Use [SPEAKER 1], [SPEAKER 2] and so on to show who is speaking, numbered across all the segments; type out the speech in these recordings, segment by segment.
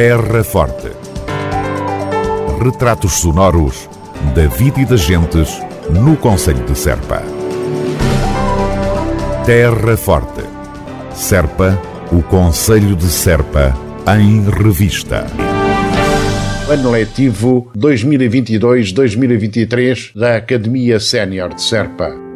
[SPEAKER 1] Terra Forte. Retratos sonoros da vida e das gentes no Conselho de Serpa. Terra Forte. Serpa, o Conselho de Serpa, em revista.
[SPEAKER 2] Ano letivo 2022-2023 da Academia Sénior de Serpa.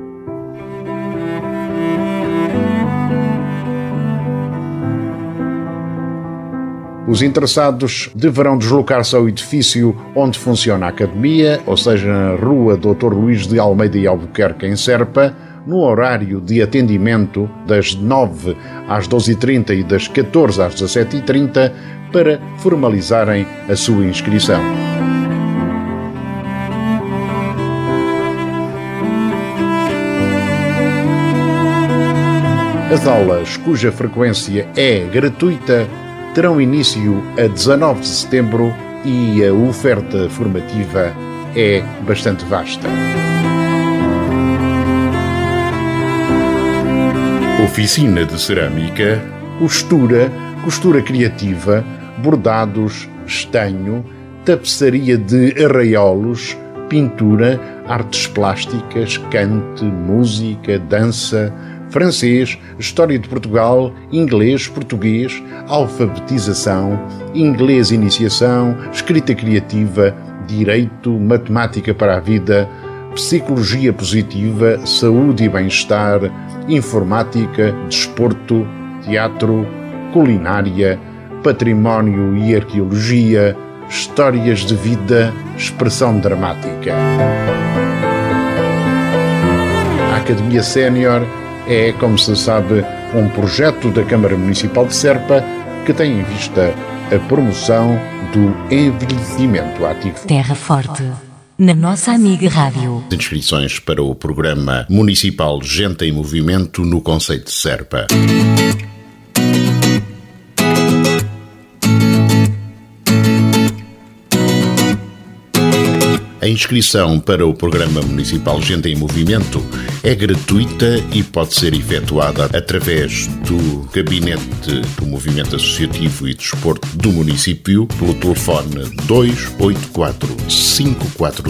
[SPEAKER 2] Os interessados deverão deslocar-se ao edifício onde funciona a academia, ou seja, na Rua Dr. Luís de Almeida e Albuquerque, em Serpa, no horário de atendimento das 9 às 12h30 e das 14 às 17h30 para formalizarem a sua inscrição. As aulas, cuja frequência é gratuita, terão início a 19 de setembro e a oferta formativa é bastante vasta. Oficina de cerâmica, costura, costura criativa, bordados, estanho, tapeçaria de arraiolos, pintura, artes plásticas, cante, música, dança, francês, história de Portugal, inglês, português, alfabetização, inglês iniciação, escrita criativa, direito, matemática para a vida, psicologia positiva, saúde e bem-estar, informática, desporto, teatro, culinária, património e arqueologia, histórias de vida, expressão dramática. A Academia Sénior é, como se sabe, um projeto da Câmara Municipal de Serpa que tem em vista a promoção do envelhecimento ativo.
[SPEAKER 3] Terra Forte. Na nossa amiga Rádio.
[SPEAKER 2] Inscrições para o programa municipal Gente em Movimento no Conceito de Serpa. A inscrição para o Programa Municipal Gente em Movimento é gratuita e pode ser efetuada através do Gabinete do Movimento Associativo e Desporto do município pelo telefone 284 540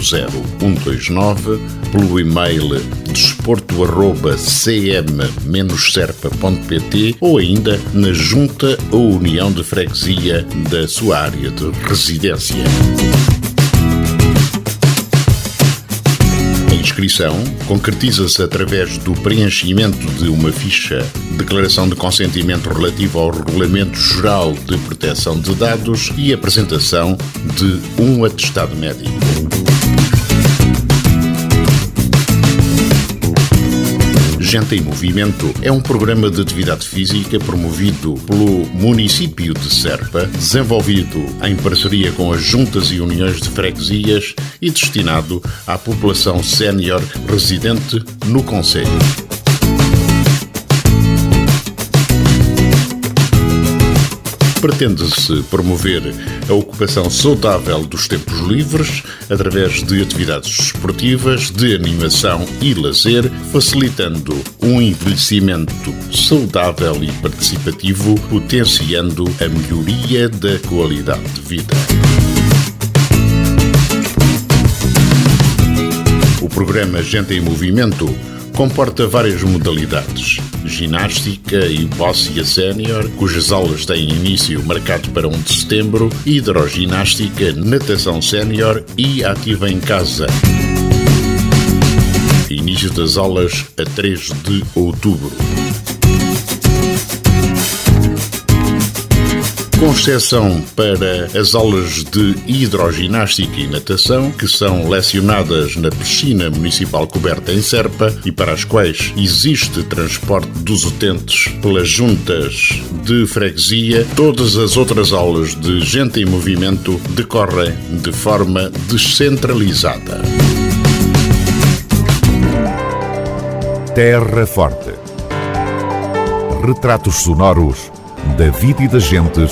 [SPEAKER 2] 129, pelo e-mail desporto.cm-serpa.pt ou ainda na Junta ou União de Freguesia da sua área de residência. Inscrição concretiza-se através do preenchimento de uma ficha declaração de consentimento relativo ao Regulamento Geral de Proteção de Dados e apresentação de um atestado médico. Gente em Movimento é um programa de atividade física promovido pelo município de Serpa, desenvolvido em parceria com as juntas e uniões de freguesias e destinado à população sénior residente no Conselho. Pretende-se promover a ocupação saudável dos tempos livres através de atividades esportivas, de animação e lazer, facilitando um envelhecimento saudável e participativo, potenciando a melhoria da qualidade de vida. O programa Gente em Movimento comporta várias modalidades. Ginástica e Bóssia Sénior, cujas aulas têm início marcado para 1 de setembro, hidroginástica, natação sénior e ativa em casa. Início das aulas a 3 de outubro. Exceção para as aulas de hidroginástica e natação, que são lecionadas na piscina municipal coberta em Serpa e para as quais existe transporte dos utentes pelas juntas de freguesia, todas as outras aulas de gente em movimento decorrem de forma descentralizada.
[SPEAKER 1] Terra Forte. Retratos sonoros da vida e das gentes